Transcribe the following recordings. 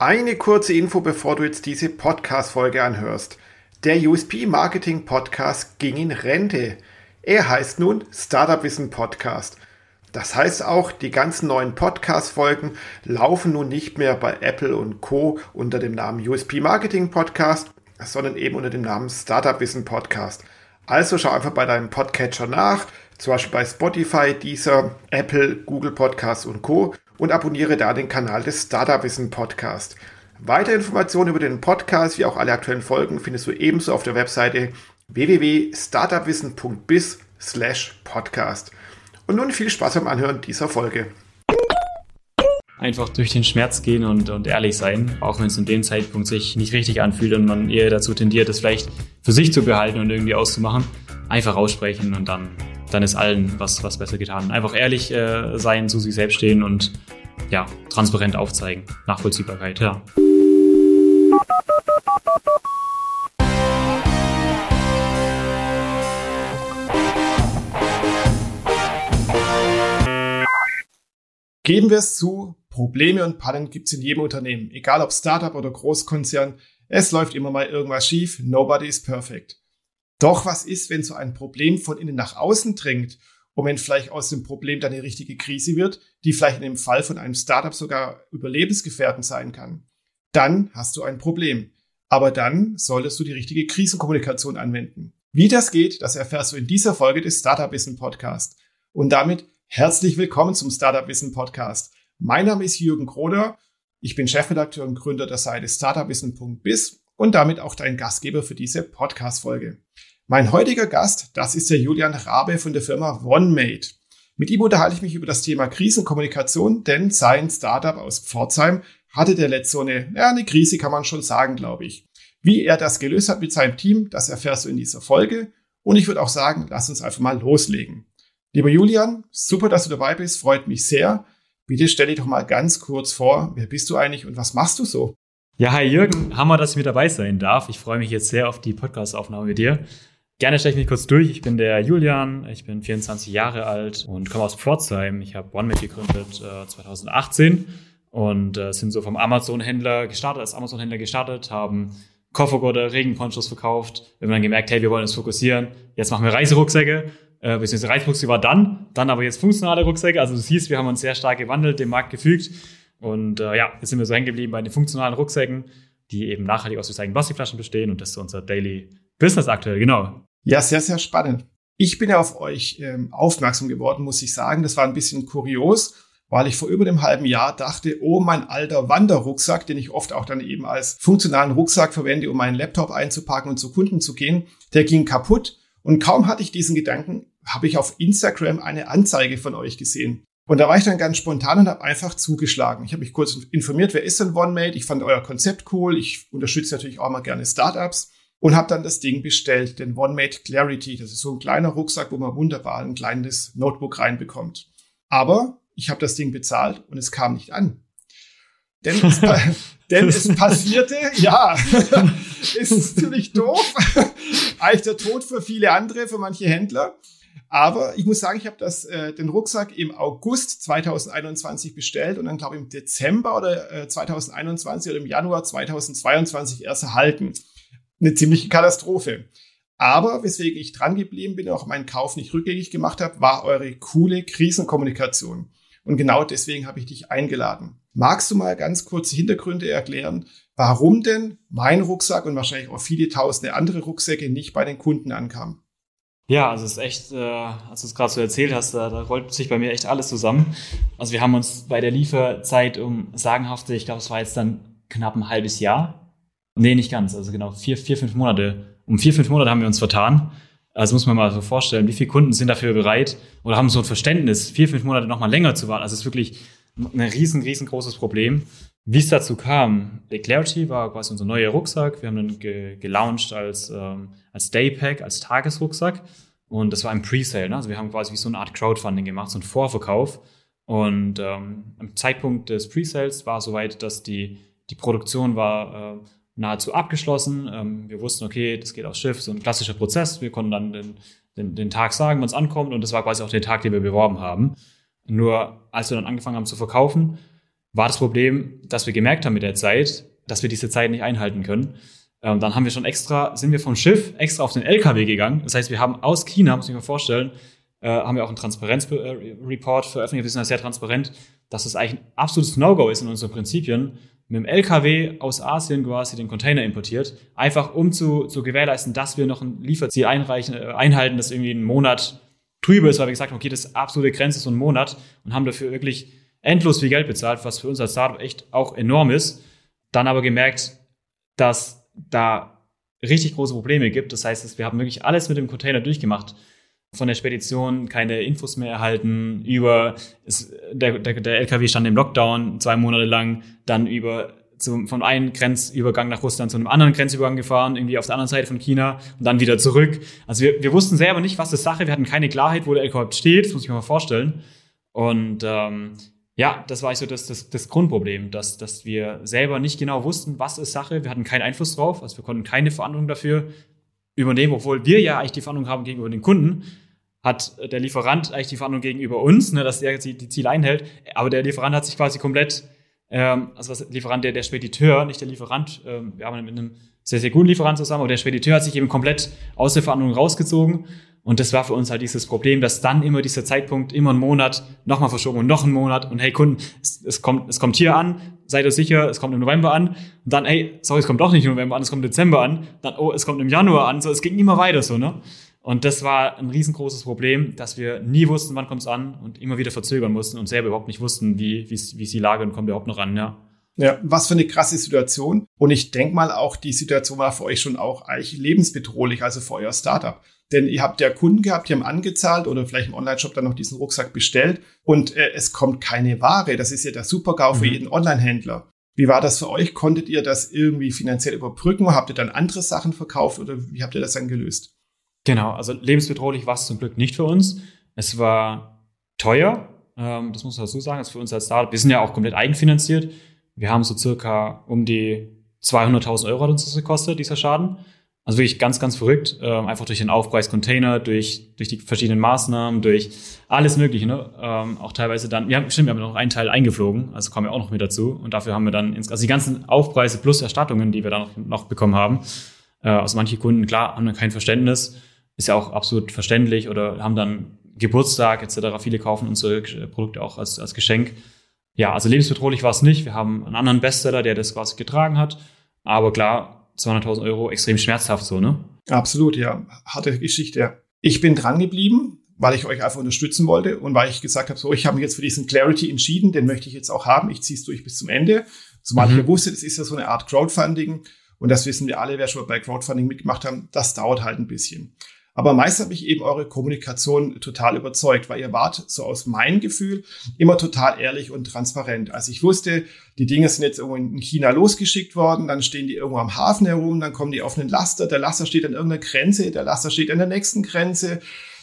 Eine kurze Info, bevor du jetzt diese Podcast-Folge anhörst. Der USP Marketing Podcast ging in Rente. Er heißt nun Startup Wissen Podcast. Das heißt auch, die ganzen neuen Podcast-Folgen laufen nun nicht mehr bei Apple und Co. unter dem Namen USP Marketing Podcast, sondern eben unter dem Namen Startup Wissen Podcast. Also schau einfach bei deinem Podcatcher nach, zum Beispiel bei Spotify, Deezer, Apple, Google Podcasts und Co. und abonniere da den Kanal des Startup Wissen Podcast. Weitere Informationen über den Podcast wie auch alle aktuellen Folgen findest du ebenso auf der Webseite www.startupwissen.biz slash podcast. Und nun viel Spaß beim Anhören dieser Folge. Einfach durch den Schmerz gehen und, und ehrlich sein, auch wenn es in dem Zeitpunkt sich nicht richtig anfühlt und man eher dazu tendiert, es vielleicht für sich zu behalten und irgendwie auszumachen. Einfach aussprechen und dann dann ist allen was, was besser getan. Einfach ehrlich äh, sein, zu sich selbst stehen und ja, transparent aufzeigen. Nachvollziehbarkeit, ja. Geben wir es zu, Probleme und Pannen gibt es in jedem Unternehmen. Egal ob Startup oder Großkonzern, es läuft immer mal irgendwas schief. Nobody is perfect. Doch was ist, wenn so ein Problem von innen nach außen dringt und wenn vielleicht aus dem Problem dann eine richtige Krise wird, die vielleicht in dem Fall von einem Startup sogar überlebensgefährdend sein kann? Dann hast du ein Problem. Aber dann solltest du die richtige Krisenkommunikation anwenden. Wie das geht, das erfährst du in dieser Folge des Startup Wissen Podcast. Und damit herzlich willkommen zum Startup Wissen Podcast. Mein Name ist Jürgen Kroder. Ich bin Chefredakteur und Gründer der Seite startupwissen.biz und damit auch dein Gastgeber für diese Podcast-Folge. Mein heutiger Gast, das ist der Julian Rabe von der Firma OneMate. Mit ihm unterhalte ich mich über das Thema Krisenkommunikation, denn sein Startup aus Pforzheim hatte der letzte so eine, ja, eine Krise kann man schon sagen, glaube ich. Wie er das gelöst hat mit seinem Team, das erfährst du in dieser Folge. Und ich würde auch sagen, lass uns einfach mal loslegen. Lieber Julian, super, dass du dabei bist, freut mich sehr. Bitte stell dich doch mal ganz kurz vor, wer bist du eigentlich und was machst du so? Ja, hi Jürgen, Hammer, dass ich mit dabei sein darf. Ich freue mich jetzt sehr auf die Podcast-Aufnahme mit dir. Gerne stelle ich mich kurz durch. Ich bin der Julian, ich bin 24 Jahre alt und komme aus Pforzheim. Ich habe OneMate gegründet äh, 2018 und äh, sind so vom Amazon-Händler gestartet, als Amazon-Händler gestartet, haben Koffergurte, Regenponchos verkauft. Wir haben dann gemerkt, hey, wir wollen uns fokussieren. Jetzt machen wir Reiserucksäcke. Äh, beziehungsweise Reisrucksäcke war dann, dann aber jetzt funktionale Rucksäcke. Also du siehst, wir haben uns sehr stark gewandelt, dem Markt gefügt. Und äh, ja, jetzt sind wir so hängen geblieben bei den funktionalen Rucksäcken, die eben nachhaltig aus recycelten Plastikflaschen bestehen. Und das ist unser Daily Business aktuell, genau. Ja, sehr, sehr spannend. Ich bin ja auf euch ähm, aufmerksam geworden, muss ich sagen. Das war ein bisschen kurios, weil ich vor über einem halben Jahr dachte, oh, mein alter Wanderrucksack, den ich oft auch dann eben als funktionalen Rucksack verwende, um meinen Laptop einzupacken und zu Kunden zu gehen, der ging kaputt. Und kaum hatte ich diesen Gedanken, habe ich auf Instagram eine Anzeige von euch gesehen. Und da war ich dann ganz spontan und habe einfach zugeschlagen. Ich habe mich kurz informiert, wer ist denn OneMate? Ich fand euer Konzept cool. Ich unterstütze natürlich auch mal gerne Startups und habe dann das Ding bestellt, den OneMate Clarity. Das ist so ein kleiner Rucksack, wo man wunderbar ein kleines Notebook reinbekommt. Aber ich habe das Ding bezahlt und es kam nicht an. Denn es, denn es passierte, ja, ist ziemlich doof. Eigentlich der Tod für viele andere, für manche Händler. Aber ich muss sagen, ich habe das äh, den Rucksack im August 2021 bestellt und dann glaube ich im Dezember oder äh, 2021 oder im Januar 2022 erst erhalten eine ziemliche Katastrophe. Aber weswegen ich dran geblieben bin und auch meinen Kauf nicht rückgängig gemacht habe, war eure coole Krisenkommunikation. Und genau deswegen habe ich dich eingeladen. Magst du mal ganz kurze Hintergründe erklären, warum denn mein Rucksack und wahrscheinlich auch viele tausende andere Rucksäcke nicht bei den Kunden ankamen? Ja, also es ist echt, äh, als du es gerade so erzählt hast, da, da rollt sich bei mir echt alles zusammen. Also wir haben uns bei der Lieferzeit um sagenhafte, ich glaube, es war jetzt dann knapp ein halbes Jahr, Nee, nicht ganz. Also genau, vier, vier, fünf Monate. Um vier, fünf Monate haben wir uns vertan. Also muss man mal so vorstellen, wie viele Kunden sind dafür bereit oder haben so ein Verständnis, vier, fünf Monate nochmal länger zu warten. Also es ist wirklich ein riesen, riesengroßes Problem. Wie es dazu kam, The Clarity war quasi unser neuer Rucksack. Wir haben dann ge gelauncht als, ähm, als Daypack, als Tagesrucksack. Und das war ein Presale. Ne? Also wir haben quasi wie so eine Art Crowdfunding gemacht, so ein Vorverkauf. Und ähm, am Zeitpunkt des Presales war soweit, dass die, die Produktion war äh, nahezu abgeschlossen. Ähm, wir wussten, okay, das geht aufs Schiff, so ein klassischer Prozess. Wir konnten dann den, den, den Tag sagen, wann es ankommt und das war quasi auch der Tag, den wir beworben haben. Nur als wir dann angefangen haben zu verkaufen, war das Problem, dass wir gemerkt haben mit der Zeit, dass wir diese Zeit nicht einhalten können. Ähm, dann haben wir schon extra, sind wir vom Schiff extra auf den LKW gegangen. Das heißt, wir haben aus China, muss ich mir vorstellen, äh, haben wir auch einen Transparenzreport veröffentlicht. Wir sind da sehr transparent, dass es eigentlich ein absolutes No-Go ist in unseren Prinzipien, mit dem LKW aus Asien quasi den Container importiert, einfach um zu, zu gewährleisten, dass wir noch ein Lieferziel einreichen, äh, einhalten, das irgendwie einen Monat drüber ist, weil wir gesagt haben, okay, das ist absolute Grenze so ein Monat und haben dafür wirklich endlos viel Geld bezahlt, was für uns als Startup echt auch enorm ist. Dann aber gemerkt, dass da richtig große Probleme gibt. Das heißt, wir haben wirklich alles mit dem Container durchgemacht. Von der Spedition keine Infos mehr erhalten, über es, der, der, der LKW stand im Lockdown zwei Monate lang, dann über zum, von einem Grenzübergang nach Russland zu einem anderen Grenzübergang gefahren, irgendwie auf der anderen Seite von China und dann wieder zurück. Also wir, wir wussten selber nicht, was das Sache, wir hatten keine Klarheit, wo der LKW steht, das muss ich mir mal vorstellen. Und ähm, ja, das war so das, das, das Grundproblem, dass, dass wir selber nicht genau wussten, was ist Sache. Wir hatten keinen Einfluss drauf, also wir konnten keine Verantwortung dafür übernehmen, obwohl wir ja eigentlich die Verantwortung haben gegenüber den Kunden, hat der Lieferant eigentlich die Verantwortung gegenüber uns, ne, dass er die Ziele einhält. Aber der Lieferant hat sich quasi komplett, ähm, also was Lieferant, der, der Spediteur, nicht der Lieferant, ähm, wir haben mit einem sehr, sehr guten Lieferant zusammen, aber der Spediteur hat sich eben komplett aus der Verhandlung rausgezogen. Und das war für uns halt dieses Problem, dass dann immer dieser Zeitpunkt, immer einen Monat, nochmal verschoben und noch einen Monat und hey Kunden, es, es, kommt, es kommt hier an, seid ihr sicher, es kommt im November an. Und dann, hey, sorry, es kommt doch nicht im November an, es kommt im Dezember an. Dann, oh, es kommt im Januar an. So, es ging immer weiter so, ne? Und das war ein riesengroßes Problem, dass wir nie wussten, wann kommt es an und immer wieder verzögern mussten und selber überhaupt nicht wussten, wie, wie, wie ist die Lage und kommt überhaupt noch an, ja. Ja, was für eine krasse Situation. Und ich denke mal auch, die Situation war für euch schon auch eigentlich lebensbedrohlich, also für euer Startup. Denn ihr habt ja Kunden gehabt, die haben angezahlt oder vielleicht im Online-Shop dann noch diesen Rucksack bestellt und äh, es kommt keine Ware. Das ist ja der Super-GAU mhm. für jeden Online-Händler. Wie war das für euch? Konntet ihr das irgendwie finanziell überbrücken? Habt ihr dann andere Sachen verkauft oder wie habt ihr das dann gelöst? Genau, also lebensbedrohlich war es zum Glück nicht für uns. Es war teuer, ähm, das muss man dazu sagen, also für uns als Startup. Wir sind ja auch komplett eigenfinanziert. Wir haben so circa um die 200.000 Euro hat uns das gekostet, dieser Schaden. Also wirklich ganz, ganz verrückt. Ähm, einfach durch den Aufpreis-Container, durch, durch die verschiedenen Maßnahmen, durch alles Mögliche. Ne? Ähm, auch teilweise dann, ja, stimmt, wir haben noch einen Teil eingeflogen, also kommen wir auch noch mit dazu. Und dafür haben wir dann, ins, also die ganzen Aufpreise plus Erstattungen, die wir dann noch, noch bekommen haben. Äh, also manche Kunden, klar, haben dann kein Verständnis. Ist ja auch absolut verständlich oder haben dann Geburtstag etc. Viele kaufen unsere Produkte auch als, als Geschenk ja, also lebensbedrohlich war es nicht. Wir haben einen anderen Bestseller, der das quasi getragen hat. Aber klar, 200.000 Euro extrem schmerzhaft so, ne? Absolut, ja. Harte Geschichte. Ich bin dran geblieben, weil ich euch einfach unterstützen wollte und weil ich gesagt habe, so, ich habe mich jetzt für diesen Clarity entschieden, den möchte ich jetzt auch haben. Ich ziehe es durch bis zum Ende. Zumal mhm. ich ja wusste, das ist ja so eine Art Crowdfunding. Und das wissen wir alle, wer schon mal bei Crowdfunding mitgemacht haben, das dauert halt ein bisschen. Aber meist hat mich eben eure Kommunikation total überzeugt, weil ihr wart, so aus meinem Gefühl, immer total ehrlich und transparent. Also ich wusste, die Dinge sind jetzt irgendwo in China losgeschickt worden, dann stehen die irgendwo am Hafen herum, dann kommen die auf einen Laster, der Laster steht an irgendeiner Grenze, der Laster steht an der nächsten Grenze.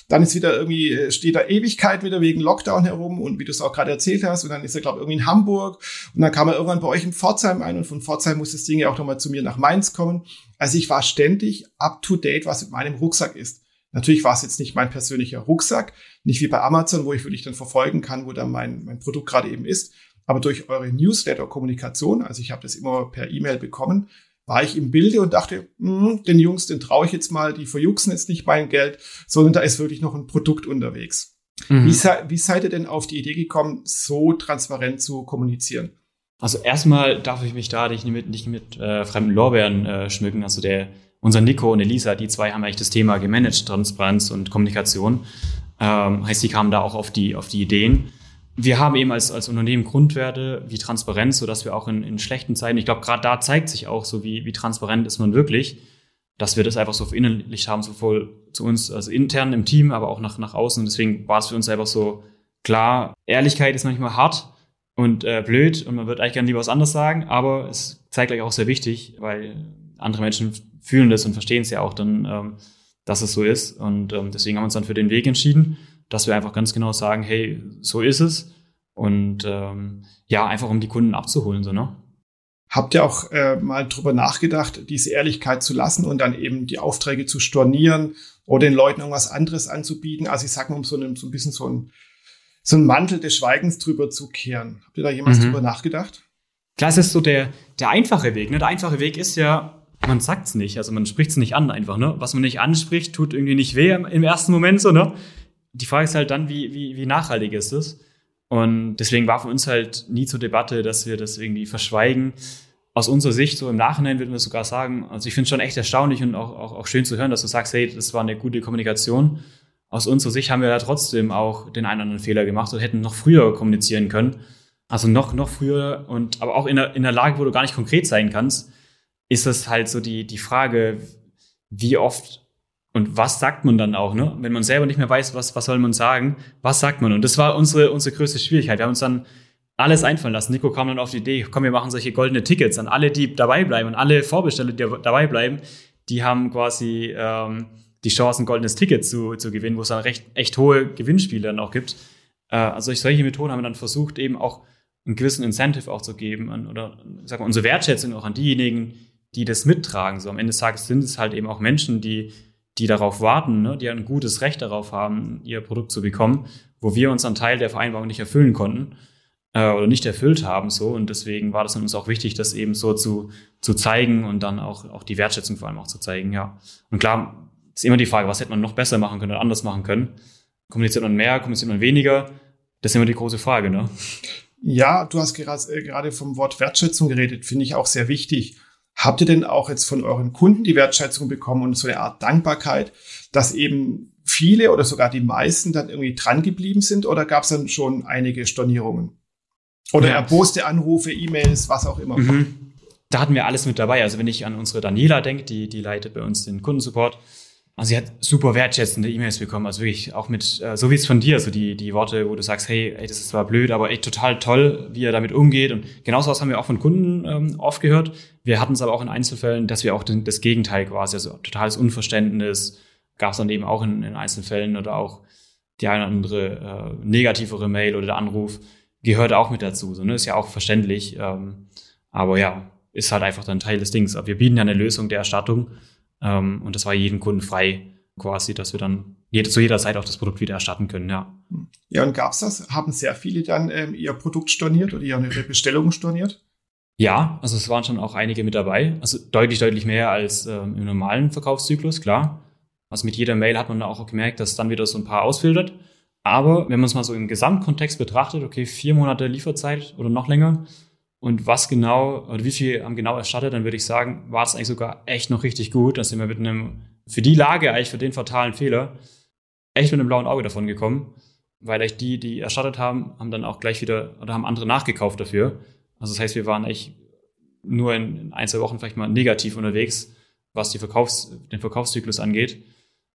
Dann ist wieder irgendwie, äh, steht da Ewigkeit wieder wegen Lockdown herum und wie du es auch gerade erzählt hast. Und dann ist er, glaube ich, irgendwie in Hamburg. Und dann kam er irgendwann bei euch in Pforzheim ein und von Pforzheim muss das Ding ja auch nochmal zu mir nach Mainz kommen. Also ich war ständig up to date, was mit meinem Rucksack ist. Natürlich war es jetzt nicht mein persönlicher Rucksack, nicht wie bei Amazon, wo ich wirklich dann verfolgen kann, wo dann mein, mein Produkt gerade eben ist. Aber durch eure Newsletter-Kommunikation, also ich habe das immer per E-Mail bekommen, war ich im Bilde und dachte, mh, den Jungs, den traue ich jetzt mal, die verjuxen jetzt nicht mein Geld, sondern da ist wirklich noch ein Produkt unterwegs. Mhm. Wie, wie seid ihr denn auf die Idee gekommen, so transparent zu kommunizieren? Also erstmal darf ich mich da nicht mit, nicht mit äh, fremden Lorbeeren äh, schmücken. Also der unser Nico und Elisa, die zwei haben eigentlich das Thema gemanagt, Transparenz und Kommunikation. Ähm, heißt, die kamen da auch auf die, auf die Ideen. Wir haben eben als, als Unternehmen Grundwerte wie Transparenz, sodass wir auch in, in schlechten Zeiten, ich glaube, gerade da zeigt sich auch so, wie, wie transparent ist man wirklich, dass wir das einfach so verinnerlicht haben, sowohl zu uns, also intern im Team, aber auch nach, nach außen. Und deswegen war es für uns einfach so klar, Ehrlichkeit ist manchmal hart und äh, blöd und man wird eigentlich gerne lieber was anderes sagen, aber es zeigt gleich auch sehr wichtig, weil andere Menschen fühlen das und verstehen es ja auch dann, ähm, dass es so ist. Und ähm, deswegen haben wir uns dann für den Weg entschieden, dass wir einfach ganz genau sagen, hey, so ist es. Und ähm, ja, einfach um die Kunden abzuholen, so, ne? Habt ihr auch äh, mal drüber nachgedacht, diese Ehrlichkeit zu lassen und dann eben die Aufträge zu stornieren oder den Leuten irgendwas anderes anzubieten? Also ich sag mal, um so, ein, so ein bisschen so ein so einen Mantel des Schweigens drüber zu kehren. Habt ihr da jemals mhm. drüber nachgedacht? Klar, es ist so der, der einfache Weg. Ne? Der einfache Weg ist ja, man sagt es nicht, also man spricht es nicht an einfach. Ne? Was man nicht anspricht, tut irgendwie nicht weh im, ersten Moment so. Ne? Die Frage ist halt dann, wie, wie, wie nachhaltig ist es? Und deswegen war für uns halt nie zur Debatte, dass wir das irgendwie verschweigen. Aus unserer Sicht, so im Nachhinein würden wir sogar sagen, also ich finde es schon echt erstaunlich und auch, auch, auch schön zu hören, dass du sagst, hey, das war eine gute Kommunikation. Aus unserer Sicht haben wir da trotzdem auch den einen oder anderen Fehler gemacht und hätten noch früher kommunizieren können. Also noch, noch früher und aber auch in der, in der Lage, wo du gar nicht konkret sein kannst, ist es halt so die, die Frage, wie oft und was sagt man dann auch, ne? Wenn man selber nicht mehr weiß, was, was soll man sagen, was sagt man? Und das war unsere, unsere größte Schwierigkeit. Wir haben uns dann alles einfallen lassen. Nico kam dann auf die Idee, komm, wir machen solche goldene Tickets an alle, die dabei bleiben und alle Vorbesteller, die dabei bleiben, die haben quasi ähm, die Chance, ein goldenes Ticket zu, zu gewinnen, wo es dann recht, echt hohe Gewinnspiele dann auch gibt. Äh, also solche Methoden haben wir dann versucht, eben auch einen gewissen Incentive auch zu geben an, oder sag mal, unsere Wertschätzung auch an diejenigen, die das mittragen. So am Ende des Tages sind es halt eben auch Menschen, die die darauf warten, ne, die ein gutes Recht darauf haben, ihr Produkt zu bekommen, wo wir uns einen Teil der Vereinbarung nicht erfüllen konnten äh, oder nicht erfüllt haben. So und deswegen war das uns auch wichtig, das eben so zu, zu zeigen und dann auch, auch die Wertschätzung vor allem auch zu zeigen. Ja. Und klar ist immer die Frage, was hätte man noch besser machen können oder anders machen können? Kommuniziert man mehr, kommuniziert man weniger? Das ist immer die große Frage, ne? Ja, du hast gerade, äh, gerade vom Wort Wertschätzung geredet, finde ich auch sehr wichtig. Habt ihr denn auch jetzt von euren Kunden die Wertschätzung bekommen und so eine Art Dankbarkeit, dass eben viele oder sogar die meisten dann irgendwie dran geblieben sind oder gab es dann schon einige Stornierungen? Oder ja. erboste Anrufe, E-Mails, was auch immer. Mhm. Da hatten wir alles mit dabei. Also wenn ich an unsere Daniela denke, die, die leitet bei uns den Kundensupport, also sie hat super wertschätzende E-Mails bekommen, also wirklich auch mit, äh, so wie es von dir, so die, die Worte, wo du sagst, hey, ey, das ist zwar blöd, aber echt total toll, wie er damit umgeht. Und genauso was haben wir auch von Kunden ähm, oft gehört. Wir hatten es aber auch in Einzelfällen, dass wir auch den, das Gegenteil quasi, also totales Unverständnis, gab es dann eben auch in, in Einzelfällen oder auch die eine oder andere äh, negativere Mail oder der Anruf gehört auch mit dazu. So, ne? Ist ja auch verständlich. Ähm, aber ja, ist halt einfach dann Teil des Dings. Aber wir bieten ja eine Lösung der Erstattung ähm, und das war jedem Kunden frei quasi, dass wir dann jede, zu jeder Zeit auch das Produkt wieder erstatten können, ja. Ja, und gab's das? Haben sehr viele dann ähm, ihr Produkt storniert oder ihre Bestellung storniert? Ja, also es waren schon auch einige mit dabei. Also deutlich, deutlich mehr als ähm, im normalen Verkaufszyklus, klar. Also mit jeder Mail hat man auch gemerkt, dass dann wieder so ein paar ausfiltert. Aber wenn man es mal so im Gesamtkontext betrachtet, okay, vier Monate Lieferzeit oder noch länger, und was genau, oder wie viel haben genau erstattet, dann würde ich sagen, war es eigentlich sogar echt noch richtig gut. Da sind wir mit einem, für die Lage eigentlich, für den fatalen Fehler, echt mit einem blauen Auge davon gekommen. Weil echt die, die erstattet haben, haben dann auch gleich wieder, oder haben andere nachgekauft dafür. Also das heißt, wir waren echt nur in, ein, zwei Wochen vielleicht mal negativ unterwegs, was die Verkaufs-, den Verkaufszyklus angeht.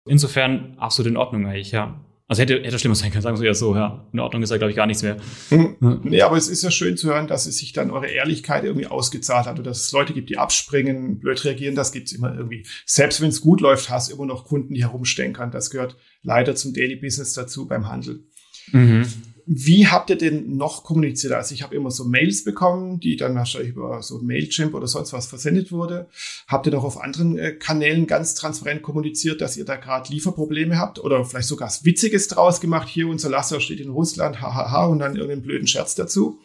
Insofern absolut in Ordnung eigentlich, ja. Also hätte, hätte schlimmer sein können, sagen wir ja so, ja. In Ordnung ist ja, glaube ich, gar nichts mehr. Hm. Nee, aber es ist ja schön zu hören, dass es sich dann eure Ehrlichkeit irgendwie ausgezahlt hat und dass es Leute gibt, die abspringen, blöd reagieren, das gibt's immer irgendwie. Selbst wenn es gut läuft, hast du immer noch Kunden, die herumstenkern. Das gehört leider zum Daily Business dazu beim Handel. Mhm. Wie habt ihr denn noch kommuniziert? Also ich habe immer so Mails bekommen, die dann wahrscheinlich über so Mailchimp oder sonst was versendet wurde. Habt ihr noch auf anderen äh, Kanälen ganz transparent kommuniziert, dass ihr da gerade Lieferprobleme habt oder vielleicht sogar was Witziges draus gemacht? Hier unser Lasser steht in Russland, hahaha, und dann irgendeinen blöden Scherz dazu?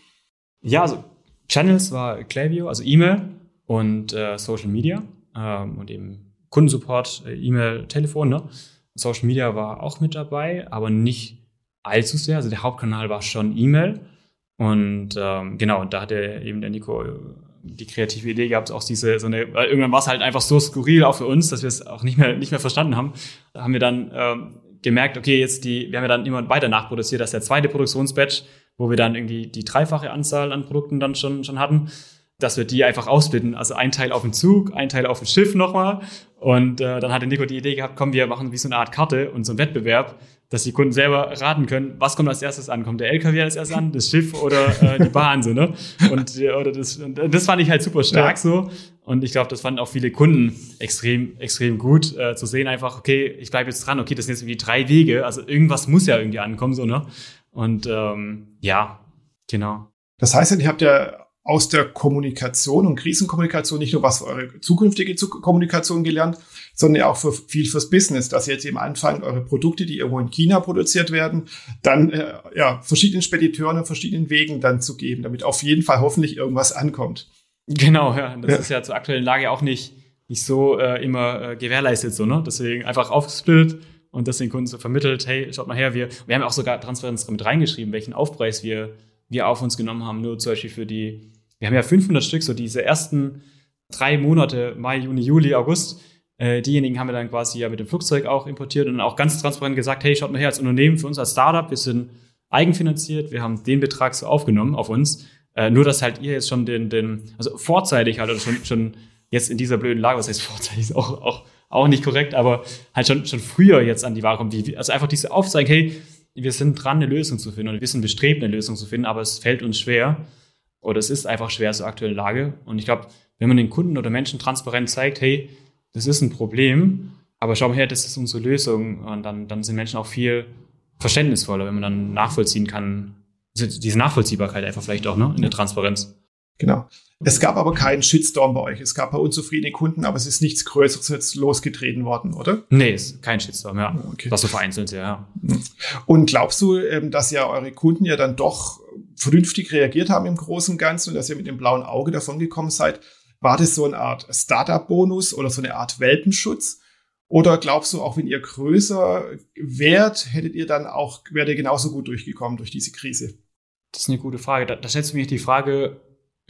Ja, also Channels war Klaviyo, also E-Mail und äh, Social Media ähm, und eben Kundensupport, äh, E-Mail, Telefon. Ne? Social Media war auch mit dabei, aber nicht allzu sehr. Also der Hauptkanal war schon E-Mail. Und ähm, genau, da hatte eben der Nico äh, die kreative Idee gehabt, auch diese, so eine, weil irgendwann war es halt einfach so skurril auch für uns, dass wir es auch nicht mehr, nicht mehr verstanden haben. Da haben wir dann ähm, gemerkt, okay, jetzt die, wir haben ja dann immer weiter nachproduziert, dass der zweite Produktionsbatch, wo wir dann irgendwie die dreifache Anzahl an Produkten dann schon, schon hatten, dass wir die einfach ausbilden. Also ein Teil auf dem Zug, ein Teil auf dem Schiff nochmal. Und äh, dann hatte Nico die Idee gehabt, komm, wir machen wie so eine Art Karte und so einen Wettbewerb, dass die Kunden selber raten können, was kommt als erstes an? Kommt der LKW als erstes an, das Schiff oder äh, die Bahn so, ne? Und, oder das, und das fand ich halt super stark ja. so. Und ich glaube, das fanden auch viele Kunden extrem, extrem gut, äh, zu sehen einfach, okay, ich bleibe jetzt dran, okay, das sind jetzt irgendwie drei Wege, also irgendwas muss ja irgendwie ankommen, so, ne? Und ähm, ja, genau. Das heißt, ihr habt ja aus der Kommunikation und Krisenkommunikation nicht nur was für eure zukünftige Kommunikation gelernt, sondern ja auch für viel fürs Business, dass ihr jetzt eben anfangt, eure Produkte, die irgendwo in China produziert werden, dann äh, ja verschiedenen Spediteuren und verschiedenen Wegen dann zu geben, damit auf jeden Fall hoffentlich irgendwas ankommt. Genau, ja. Das ja. ist ja zur aktuellen Lage auch nicht, nicht so äh, immer äh, gewährleistet, so, ne? Deswegen einfach aufgesplittet und das den Kunden so vermittelt, hey, schaut mal her, wir, wir haben auch sogar Transparenz mit reingeschrieben, welchen Aufpreis wir, wir auf uns genommen haben, nur zum Beispiel für die, wir haben ja 500 Stück, so diese ersten drei Monate, Mai, Juni, Juli, August, äh, diejenigen haben wir dann quasi ja mit dem Flugzeug auch importiert und auch ganz transparent gesagt, hey, schaut mal her, als Unternehmen, für uns als Startup, wir sind eigenfinanziert, wir haben den Betrag so aufgenommen auf uns, äh, nur dass halt ihr jetzt schon den, den, also vorzeitig halt oder schon, schon jetzt in dieser blöden Lage, was heißt vorzeitig, ist auch, auch auch nicht korrekt, aber halt schon, schon früher jetzt an die Ware kommt. Also einfach diese Aufzeigen, hey, wir sind dran, eine Lösung zu finden und wir sind bestrebt, eine Lösung zu finden, aber es fällt uns schwer oder es ist einfach schwer zur aktuellen Lage. Und ich glaube, wenn man den Kunden oder Menschen transparent zeigt, hey, das ist ein Problem, aber schau mal her, das ist unsere Lösung, und dann, dann sind Menschen auch viel verständnisvoller, wenn man dann nachvollziehen kann, diese Nachvollziehbarkeit einfach vielleicht auch, ne, in der Transparenz. Genau. Es gab aber keinen Shitstorm bei euch. Es gab ein paar unzufriedene Kunden, aber es ist nichts Größeres jetzt losgetreten worden, oder? Nee, ist kein Shitstorm, ja. Okay. Das so vereinzelt, ja. Mhm. Und glaubst du, ähm, dass ja eure Kunden ja dann doch vernünftig reagiert haben im Großen und Ganzen und dass ihr mit dem blauen Auge davon gekommen seid? War das so eine Art Startup-Bonus oder so eine Art Welpenschutz? Oder glaubst du, auch wenn ihr größer wärt, hättet ihr dann auch, wärt ihr genauso gut durchgekommen durch diese Krise? Das ist eine gute Frage. Da, da stellt sich mir die Frage,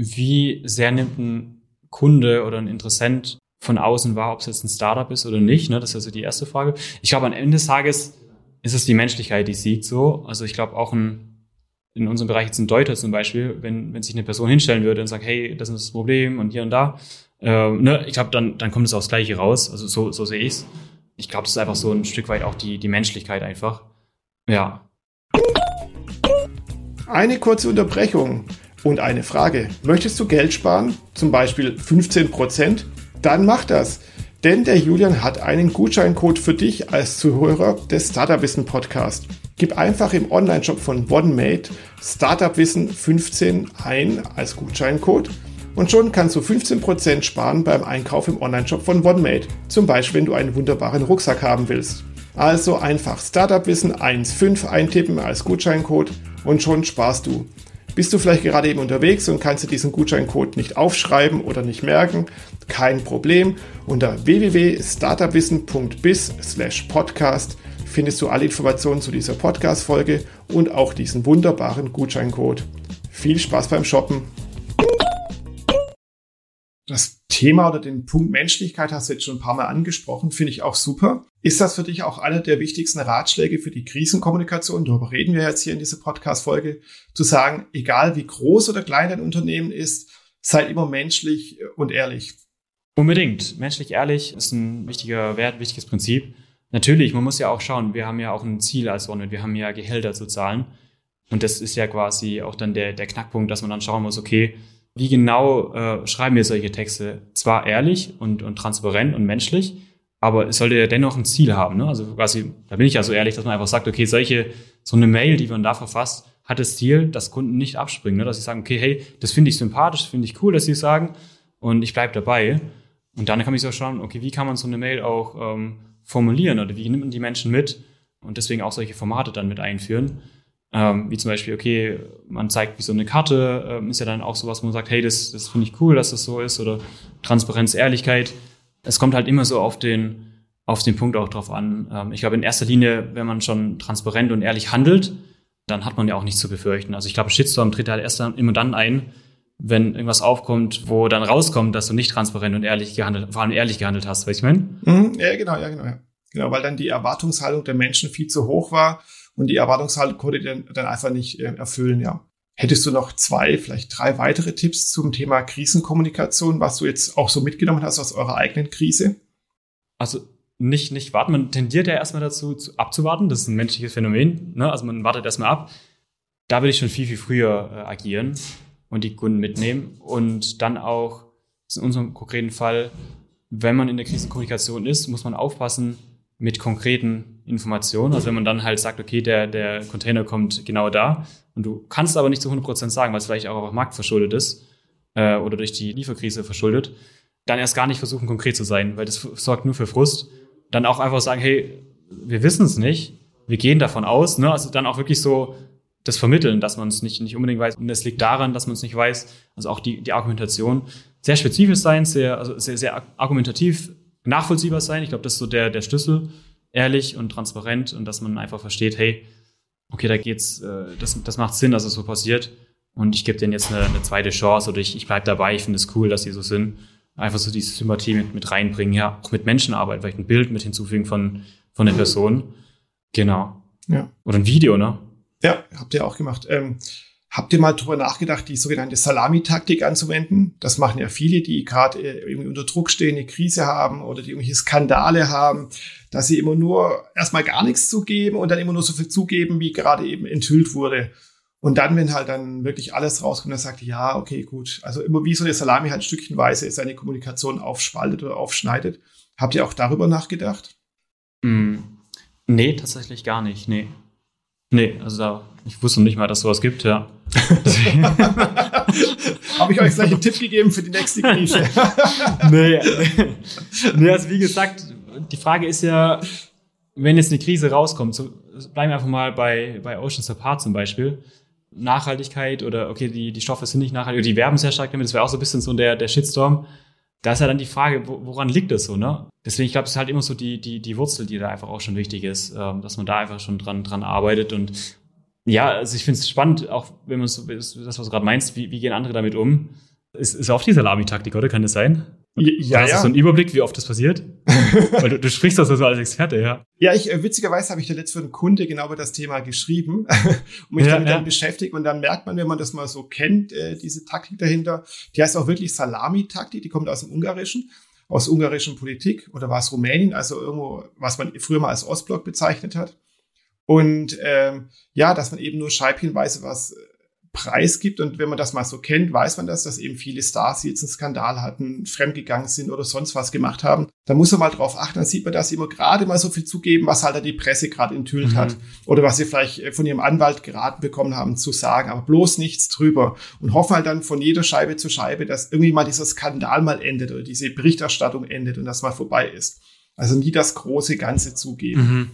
wie sehr nimmt ein Kunde oder ein Interessent von außen wahr, ob es jetzt ein Startup ist oder nicht. Ne? Das ist also die erste Frage. Ich glaube, am Ende des Tages ist es die Menschlichkeit, die siegt so. Also ich glaube auch ein, in unserem Bereich jetzt ein Deuter zum Beispiel, wenn, wenn sich eine Person hinstellen würde und sagt, hey, das ist das Problem und hier und da, äh, ne, ich glaube, dann, dann kommt es aufs Gleiche raus. Also so, so sehe ich's. Ich glaube, es ist einfach so ein Stück weit auch die, die Menschlichkeit einfach. Ja. Eine kurze Unterbrechung. Und eine Frage, möchtest du Geld sparen, zum Beispiel 15%? Dann mach das, denn der Julian hat einen Gutscheincode für dich als Zuhörer des Startup Wissen Podcast. Gib einfach im Online-Shop von OneMate Startup Wissen 15 ein als Gutscheincode und schon kannst du 15% sparen beim Einkauf im Online-Shop von OneMate. Zum Beispiel, wenn du einen wunderbaren Rucksack haben willst. Also einfach Startup Wissen 1.5 eintippen als Gutscheincode und schon sparst du. Bist du vielleicht gerade eben unterwegs und kannst dir diesen Gutscheincode nicht aufschreiben oder nicht merken? Kein Problem. Unter www.startupwissen.biz slash podcast findest du alle Informationen zu dieser Podcast-Folge und auch diesen wunderbaren Gutscheincode. Viel Spaß beim Shoppen! Das Thema oder den Punkt Menschlichkeit hast du jetzt schon ein paar Mal angesprochen, finde ich auch super. Ist das für dich auch einer der wichtigsten Ratschläge für die Krisenkommunikation? Darüber reden wir jetzt hier in dieser Podcast-Folge, zu sagen, egal wie groß oder klein dein Unternehmen ist, sei immer menschlich und ehrlich. Unbedingt. Menschlich ehrlich ist ein wichtiger Wert, wichtiges Prinzip. Natürlich, man muss ja auch schauen, wir haben ja auch ein Ziel als Sonne, wir haben ja Gehälter zu zahlen. Und das ist ja quasi auch dann der, der Knackpunkt, dass man dann schauen muss, okay, wie genau äh, schreiben wir solche Texte? Zwar ehrlich und, und transparent und menschlich, aber es sollte ja dennoch ein Ziel haben. Ne? Also quasi, da bin ich ja so ehrlich, dass man einfach sagt, okay, solche, so eine Mail, die man da verfasst, hat das Ziel, dass Kunden nicht abspringen, ne? dass sie sagen, okay, hey, das finde ich sympathisch, finde ich cool, dass sie es sagen und ich bleibe dabei. Und dann kann ich so schauen, okay, wie kann man so eine Mail auch ähm, formulieren oder wie nimmt man die Menschen mit und deswegen auch solche Formate dann mit einführen. Ähm, wie zum Beispiel, okay, man zeigt wie so eine Karte, ähm, ist ja dann auch sowas, wo man sagt, hey, das, das finde ich cool, dass das so ist, oder Transparenz, Ehrlichkeit. Es kommt halt immer so auf den, auf den Punkt auch drauf an. Ähm, ich glaube, in erster Linie, wenn man schon transparent und ehrlich handelt, dann hat man ja auch nichts zu befürchten. Also ich glaube, Shitstorm tritt halt erst dann, immer dann ein, wenn irgendwas aufkommt, wo dann rauskommt, dass du nicht transparent und ehrlich gehandelt, vor allem ehrlich gehandelt hast, weißt du, ich meine? Mhm, ja, genau, ja, genau, ja. Genau, weil dann die Erwartungshaltung der Menschen viel zu hoch war und die Erwartungshaltung konnte dann, dann einfach nicht äh, erfüllen, ja. Hättest du noch zwei, vielleicht drei weitere Tipps zum Thema Krisenkommunikation, was du jetzt auch so mitgenommen hast aus eurer eigenen Krise? Also nicht, nicht warten. Man tendiert ja erstmal dazu, zu, abzuwarten. Das ist ein menschliches Phänomen. Ne? Also man wartet erstmal ab. Da würde ich schon viel, viel früher äh, agieren und die Kunden mitnehmen. Und dann auch, in unserem konkreten Fall, wenn man in der Krisenkommunikation ist, muss man aufpassen, mit konkreten Informationen. Also wenn man dann halt sagt, okay, der, der Container kommt genau da und du kannst aber nicht zu 100% sagen, weil es vielleicht auch auf Markt verschuldet ist, äh, oder durch die Lieferkrise verschuldet, dann erst gar nicht versuchen, konkret zu sein, weil das sorgt nur für Frust. Dann auch einfach sagen, hey, wir wissen es nicht, wir gehen davon aus, ne? also dann auch wirklich so das Vermitteln, dass man es nicht, nicht unbedingt weiß. Und es liegt daran, dass man es nicht weiß. Also auch die, die Argumentation sehr spezifisch sein, sehr, also sehr, sehr argumentativ nachvollziehbar sein. Ich glaube, das ist so der, der Schlüssel. Ehrlich und transparent und dass man einfach versteht, hey, okay, da geht's, äh, das, das macht Sinn, dass es so passiert. Und ich gebe denen jetzt eine, eine zweite Chance oder ich, ich bleibe dabei, ich finde es cool, dass sie so sind. Einfach so diese Sympathie mit, mit reinbringen, ja, auch mit Menschenarbeit, vielleicht ein Bild mit hinzufügen von, von der Person. Genau. Ja. Oder ein Video, ne? Ja, habt ihr auch gemacht. Ähm, habt ihr mal drüber nachgedacht, die sogenannte Salami-Taktik anzuwenden? Das machen ja viele, die gerade äh, irgendwie unter Druck stehen, eine Krise haben oder die irgendwelche Skandale haben, dass sie immer nur erstmal gar nichts zugeben und dann immer nur so viel zugeben, wie gerade eben enthüllt wurde. Und dann, wenn halt dann wirklich alles rauskommt, dann sagt, ja, okay, gut. Also immer wie so eine Salami halt stückchenweise seine Kommunikation aufspaltet oder aufschneidet. Habt ihr auch darüber nachgedacht? Mm, nee, tatsächlich gar nicht. Nee. Nee, also da, ich wusste nicht mal, dass sowas gibt, ja. Habe ich euch gleich einen Tipp gegeben für die nächste Krise? nee, nee, also wie gesagt, die Frage ist ja, wenn jetzt eine Krise rauskommt, so, bleiben wir einfach mal bei, bei Oceans Apart zum Beispiel. Nachhaltigkeit oder okay, die, die Stoffe sind nicht nachhaltig, oder die werben sehr stark damit, das wäre auch so ein bisschen so der, der Shitstorm. Da ist ja dann die Frage, woran liegt das so, ne? Deswegen, ich glaube, es ist halt immer so die, die, die Wurzel, die da einfach auch schon wichtig ist, ähm, dass man da einfach schon dran, dran arbeitet. Und ja, also ich finde es spannend, auch wenn man so, das, was du gerade meinst, wie, wie gehen andere damit um? Ist, ist auch die Salami-Taktik, oder? Kann das sein? Ja, hast ja. du so einen Überblick, wie oft das passiert? Weil du, du sprichst das so als Experte, ja. Ja, ich, äh, witzigerweise habe ich da letzt für einen Kunde genau über das Thema geschrieben und mich Ja, damit ja. dann beschäftigt. Und dann merkt man, wenn man das mal so kennt, äh, diese Taktik dahinter, die heißt auch wirklich Salami-Taktik, die kommt aus dem Ungarischen, aus ungarischen Politik oder war es Rumänien, also irgendwo, was man früher mal als Ostblock bezeichnet hat. Und ähm, ja, dass man eben nur scheibchenweise was äh, preisgibt. Und wenn man das mal so kennt, weiß man das, dass eben viele Stars die jetzt einen Skandal hatten, fremdgegangen sind oder sonst was gemacht haben. Da muss man mal drauf achten, dann sieht man, dass sie immer gerade mal so viel zugeben, was halt die Presse gerade enthüllt Mhm. hat. Oder was sie vielleicht äh, von ihrem Anwalt geraten bekommen haben zu sagen, aber bloß nichts drüber. Und hoffen halt dann von jeder Scheibe zu Scheibe, dass irgendwie mal dieser Skandal mal endet oder diese Berichterstattung endet und das mal vorbei ist. Also nie das große Ganze zugeben. Mhm.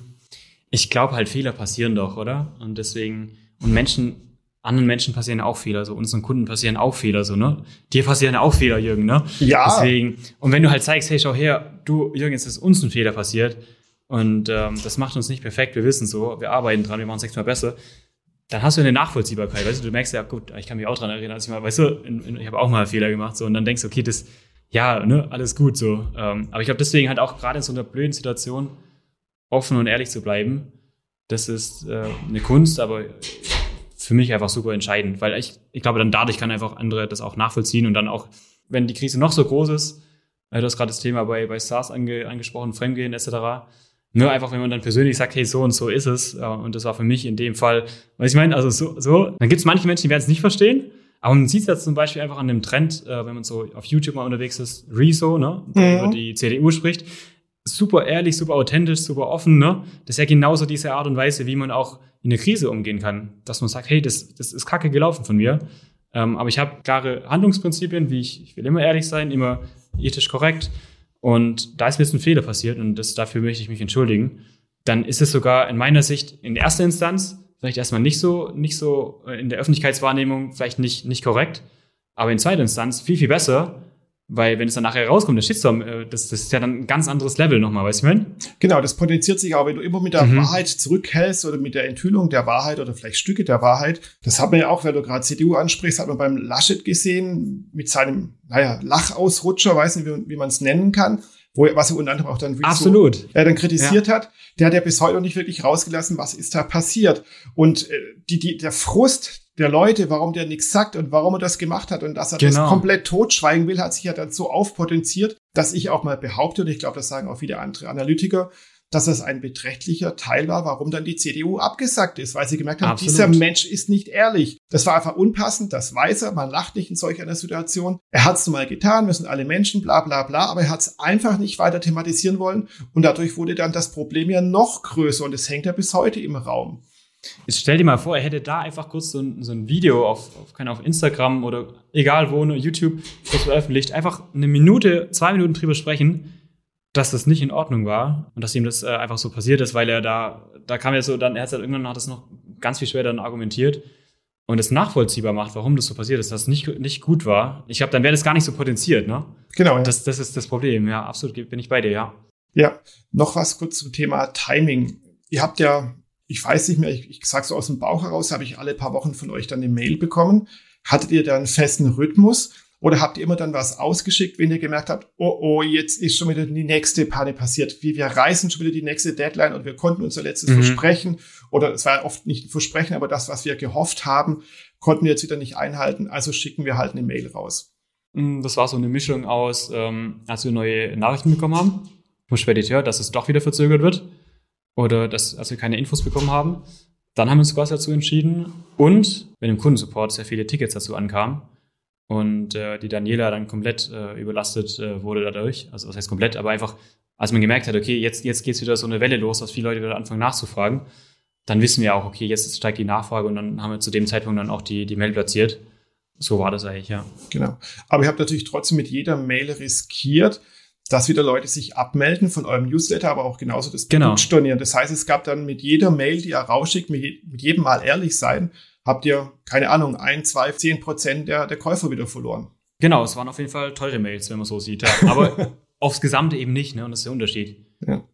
Ich glaube halt, Fehler passieren doch, oder? Und deswegen, und Menschen, anderen Menschen passieren auch Fehler, so unseren Kunden passieren auch Fehler, so, ne? Dir passieren auch Fehler, Jürgen, ne? Ja. Deswegen, und wenn du halt zeigst, hey, schau her, du, Jürgen, jetzt ist uns ein Fehler passiert und ähm, das macht uns nicht perfekt, wir wissen so, wir arbeiten dran, wir machen es nächstes Mal besser, dann hast du eine Nachvollziehbarkeit, weißt du, du merkst ja, gut, ich kann mich auch dran erinnern, als ich mal, weißt du, in, in, ich habe auch mal Fehler gemacht, so, und dann denkst du, okay, das, ja, ne, alles gut, so. Ähm, aber ich glaube, deswegen halt auch gerade in so einer blöden Situation offen und ehrlich zu bleiben, das ist äh, eine Kunst, aber für mich einfach super entscheidend, weil ich, ich glaube, dann dadurch kann einfach andere das auch nachvollziehen und dann auch, wenn die Krise noch so groß ist, äh, du hast gerade das Thema bei, bei SARS ange, angesprochen, Fremdgehen etc., nur einfach, wenn man dann persönlich sagt, hey, so und so ist es, äh, und das war für mich in dem Fall, was ich meine, also so, so dann gibt es manche Menschen, die werden es nicht verstehen, aber man sieht es jetzt zum Beispiel einfach an dem Trend, äh, wenn man so auf YouTube mal unterwegs ist, Rezo, ne, der Mhm. über die CDU spricht, super ehrlich, super authentisch, super offen, ne? Das ist ja genauso diese Art und Weise, wie man auch in der Krise umgehen kann. Dass man sagt, hey, das, das ist kacke gelaufen von mir. Ähm, aber ich habe klare Handlungsprinzipien, wie ich, ich will immer ehrlich sein, immer ethisch korrekt. Und da ist mir jetzt ein Fehler passiert und das, dafür möchte ich mich entschuldigen. Dann ist es sogar in meiner Sicht in erster Instanz vielleicht erstmal nicht so, nicht so äh, in der Öffentlichkeitswahrnehmung vielleicht nicht, nicht korrekt, aber in zweiter Instanz viel, viel besser, weil wenn es dann nachher rauskommt, der Shitstorm, äh, das, das ist ja dann ein ganz anderes Level nochmal, weißt du, ich mein? Genau, das potenziert sich auch, wenn du immer mit der Mhm. Wahrheit zurückhältst oder mit der Enthüllung der Wahrheit oder vielleicht Stücke der Wahrheit. Das hat man ja auch, wenn du gerade CDU ansprichst, hat man beim Laschet gesehen mit seinem, naja, Lachausrutscher, weiß nicht, wie, wie man es nennen kann, wo, was er unter anderem auch dann Absolut. er dann kritisiert hat, der hat ja bis heute noch nicht wirklich rausgelassen, was ist da passiert. Und äh, die, die, der Frust der Leute, warum der nichts sagt und warum er das gemacht hat und dass er Genau. das komplett totschweigen will, hat sich ja dann so aufpotenziert, dass ich auch mal behaupte, und ich glaube, das sagen auch viele andere Analytiker, dass das ein beträchtlicher Teil war, warum dann die CDU abgesagt ist, weil sie gemerkt haben, Absolut. dieser Mensch ist nicht ehrlich. Das war einfach unpassend, das weiß er, man lacht nicht in solch einer Situation. Er hat es nun mal getan, wir sind alle Menschen, bla bla bla, aber er hat es einfach nicht weiter thematisieren wollen und dadurch wurde dann das Problem ja noch größer und es hängt ja bis heute im Raum. Jetzt stell dir mal vor, er hätte da einfach kurz so ein, so ein Video auf, auf, keine auf Instagram oder egal wo, nur YouTube kurz veröffentlicht, einfach eine Minute, zwei Minuten drüber sprechen, dass das nicht in Ordnung war und dass ihm das äh, einfach so passiert ist, weil er da, da kam ja so, dann, er hat halt irgendwann hat das noch ganz viel später dann argumentiert und es nachvollziehbar macht, warum das so passiert ist, dass es nicht, nicht gut war. Ich glaube, dann wäre das gar nicht so potenziert, ne? Genau. Ja. Das, das ist das Problem, ja, absolut, bin ich bei dir, ja. Ja, noch was kurz zum Thema Timing. Ihr habt ja, ich weiß nicht mehr, ich, ich sage so aus dem Bauch heraus, habe ich alle paar Wochen von euch dann eine Mail bekommen. Hattet ihr da einen festen Rhythmus? Oder habt ihr immer dann was ausgeschickt, wenn ihr gemerkt habt, oh, oh, jetzt ist schon wieder die nächste Panne passiert. Wir, wir reißen schon wieder die nächste Deadline und wir konnten unser letztes mhm. Versprechen, oder es war oft nicht ein Versprechen, aber das, was wir gehofft haben, konnten wir jetzt wieder nicht einhalten, also schicken wir halt eine Mail raus. Mm, das war so eine Mischung aus, ähm, als wir neue Nachrichten bekommen haben vom Spediteur, dass es doch wieder verzögert wird oder dass, als wir keine Infos bekommen haben. Dann haben wir uns quasi dazu entschieden und wenn im Kundensupport sehr viele Tickets dazu ankamen, und äh, die Daniela dann komplett äh, überlastet äh, wurde dadurch. Also was heißt komplett, aber einfach, als man gemerkt hat, okay, jetzt, jetzt geht's wieder so eine Welle los, dass viele Leute wieder anfangen nachzufragen, dann wissen wir auch, okay, jetzt steigt die Nachfrage und dann haben wir zu dem Zeitpunkt dann auch die, die Mail platziert. So war das eigentlich, ja. Genau. Aber ihr habt natürlich trotzdem mit jeder Mail riskiert, dass wieder Leute sich abmelden von eurem Newsletter, aber auch genauso das genau. stornieren. Das heißt, es gab dann mit jeder Mail, die ihr rausschickt, mit, mit jedem Mal ehrlich sein, habt ihr, keine Ahnung, ein, zwei, zehn Prozent der, der Käufer wieder verloren. Genau, es waren auf jeden Fall teure Mails, wenn man so sieht. Ja. Aber aufs Gesamte eben nicht, ne? Und das ist der Unterschied. Ja.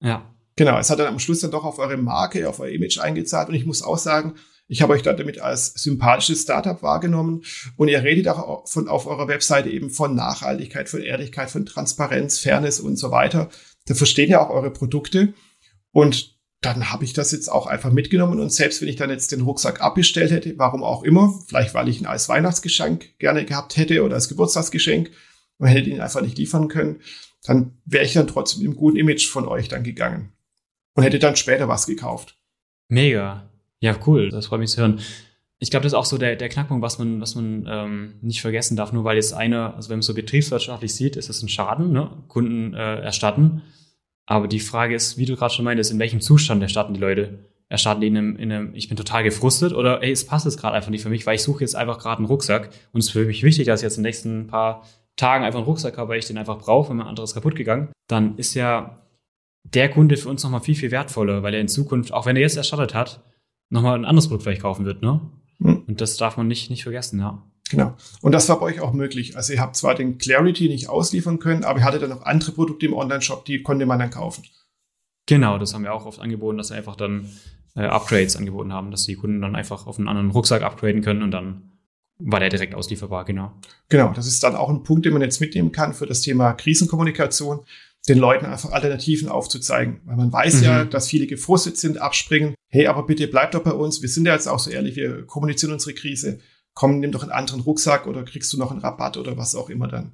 Ja. Genau, es hat dann am Schluss dann doch auf eure Marke, auf euer Image eingezahlt. Und ich muss auch sagen, ich habe euch da damit als sympathisches Startup wahrgenommen. Und ihr redet auch von, auf eurer Webseite eben von Nachhaltigkeit, von Ehrlichkeit, von Transparenz, Fairness und so weiter. Da verstehen ja auch eure Produkte. Und dann habe ich das jetzt auch einfach mitgenommen und selbst wenn ich dann jetzt den Rucksack abbestellt hätte, warum auch immer, vielleicht weil ich ihn als Weihnachtsgeschenk gerne gehabt hätte oder als Geburtstagsgeschenk und hätte ihn einfach nicht liefern können, dann wäre ich dann trotzdem einem guten Image von euch dann gegangen und hätte dann später was gekauft. Mega. Ja, cool. Das freut mich zu hören. Ich glaube, das ist auch so der, der Knackpunkt, was man, was man ähm, nicht vergessen darf. Nur weil jetzt einer, also wenn man so betriebswirtschaftlich sieht, ist es ein Schaden, ne? Kunden äh, erstatten. Aber die Frage ist, wie du gerade schon meintest, in welchem Zustand erstatten die Leute? Erstatten die in einem, in einem ich bin total gefrustet oder ey, es passt jetzt gerade einfach nicht für mich, weil ich suche jetzt einfach gerade einen Rucksack und es ist für mich wichtig, dass ich jetzt in den nächsten paar Tagen einfach einen Rucksack habe, weil ich den einfach brauche, wenn mein anderes kaputt gegangen, dann ist ja der Kunde für uns nochmal viel, viel wertvoller, weil er in Zukunft, auch wenn er jetzt erstattet hat, nochmal ein anderes Produkt vielleicht kaufen wird, ne? Hm. Und das darf man nicht, nicht vergessen, ja. Genau. Und das war bei euch auch möglich. Also ihr habt zwar den Clarity nicht ausliefern können, aber ihr hattet dann noch andere Produkte im Online-Shop, die konnte man dann kaufen. Genau, das haben wir auch oft angeboten, dass wir einfach dann äh, Upgrades angeboten haben, dass die Kunden dann einfach auf einen anderen Rucksack upgraden können und dann war der direkt auslieferbar, genau. Genau, das ist dann auch ein Punkt, den man jetzt mitnehmen kann für das Thema Krisenkommunikation, den Leuten einfach Alternativen aufzuzeigen. Weil man weiß mhm. ja, dass viele gefrustet sind, abspringen. Hey, aber bitte bleibt doch bei uns. Wir sind ja jetzt auch so ehrlich, wir kommunizieren unsere Krise komm, nimm doch einen anderen Rucksack oder kriegst du noch einen Rabatt oder was auch immer dann.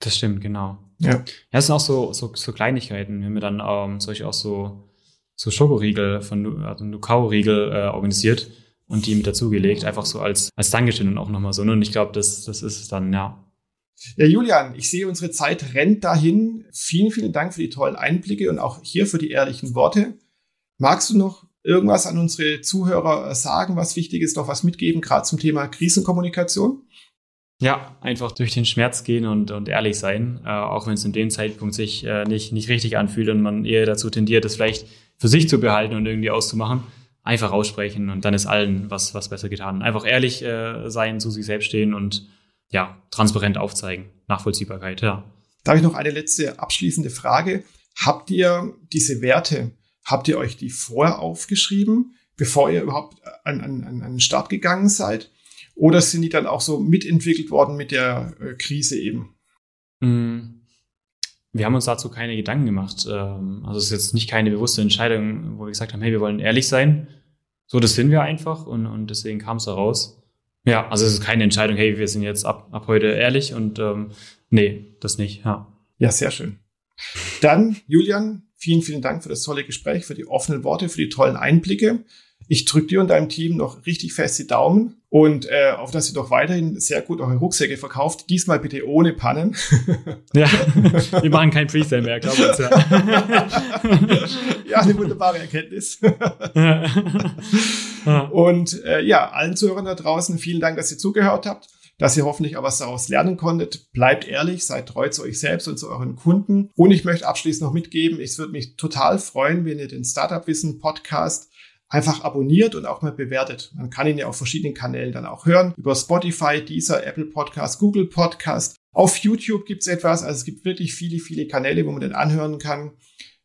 Das stimmt, genau. Ja. Ja, es sind auch so, so, so Kleinigkeiten. Wir haben dann ähm, solche auch so, so Schokoriegel von also Nukao-Riegel äh, organisiert und die mit dazugelegt, einfach so als, als Dankeschön und auch nochmal so. Ne? Und ich glaube, das, das ist es dann, ja. Ja, Julian, ich sehe, unsere Zeit rennt dahin. Vielen, vielen Dank für die tollen Einblicke und auch hier für die ehrlichen Worte. Magst du noch irgendwas an unsere Zuhörer sagen, was wichtig ist, noch was mitgeben, gerade zum Thema Krisenkommunikation? Ja, einfach durch den Schmerz gehen und, und ehrlich sein, äh, auch wenn es in dem Zeitpunkt sich äh, nicht, nicht richtig anfühlt und man eher dazu tendiert, es vielleicht für sich zu behalten und irgendwie auszumachen. Einfach aussprechen und dann ist allen was, was besser getan. Einfach ehrlich äh, sein, zu sich selbst stehen und ja, transparent aufzeigen. Nachvollziehbarkeit, ja. Da habe ich noch eine letzte abschließende Frage. Habt ihr diese Werte, Habt ihr euch die vorher aufgeschrieben, bevor ihr überhaupt an, an, an den Start gegangen seid? Oder sind die dann auch so mitentwickelt worden mit der äh, Krise eben? Mm. Wir haben uns dazu keine Gedanken gemacht. Ähm, also es ist jetzt nicht keine bewusste Entscheidung, wo wir gesagt haben, hey, wir wollen ehrlich sein. So, das sind wir einfach und, und deswegen kam es heraus. Ja, also es ist keine Entscheidung, hey, wir sind jetzt ab, ab heute ehrlich und ähm, nee, das nicht, ja. Ja, sehr schön. Dann, Julian, Vielen, vielen Dank für das tolle Gespräch, für die offenen Worte, für die tollen Einblicke. Ich drücke dir und deinem Team noch richtig fest die Daumen und äh, auf dass ihr doch weiterhin sehr gut eure Rucksäcke verkauft. Diesmal bitte ohne Pannen. Ja, wir machen kein Presale mehr, glaube ich. Ja. ja, eine wunderbare Erkenntnis. und äh, ja, allen Zuhörern da draußen, vielen Dank, dass ihr zugehört habt dass ihr hoffentlich auch was daraus lernen konntet. Bleibt ehrlich, seid treu zu euch selbst und zu euren Kunden. Und ich möchte abschließend noch mitgeben, es würde mich total freuen, wenn ihr den Startup Wissen Podcast einfach abonniert und auch mal bewertet. Man kann ihn ja auf verschiedenen Kanälen dann auch hören. Über Spotify, Deezer, Apple Podcast, Google Podcast. Auf YouTube gibt's etwas. Also es gibt wirklich viele, viele Kanäle, wo man den anhören kann.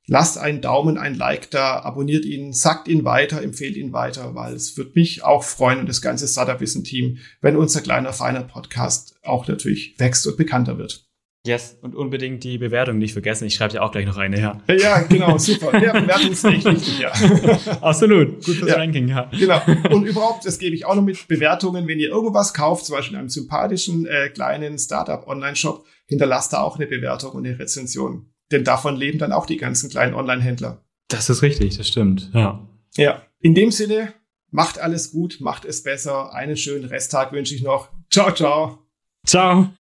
Lasst einen Daumen, ein Like da, abonniert ihn, sagt ihn weiter, empfehlt ihn weiter, weil es wird mich auch freuen und das ganze Startup-Wissen-Team, wenn unser kleiner, feiner Podcast auch natürlich wächst und bekannter wird. Yes, und unbedingt die Bewertung nicht vergessen. Ich schreibe ja auch gleich noch eine, ja. Ja, genau, super. Ja, Bewertung ist echt wichtig, ja. Absolut, gut fürs ja, Ranking, ja. Genau. Und überhaupt, das gebe ich auch noch mit Bewertungen, wenn ihr irgendwas kauft, zum Beispiel in einem sympathischen äh, kleinen Startup-Online-Shop, hinterlasst da auch eine Bewertung und eine Rezension. Denn davon leben dann auch die ganzen kleinen Online-Händler. Das ist richtig, das stimmt, ja. Ja, in dem Sinne, macht alles gut, macht es besser. Einen schönen Resttag wünsche ich noch. Ciao, ciao. Ciao.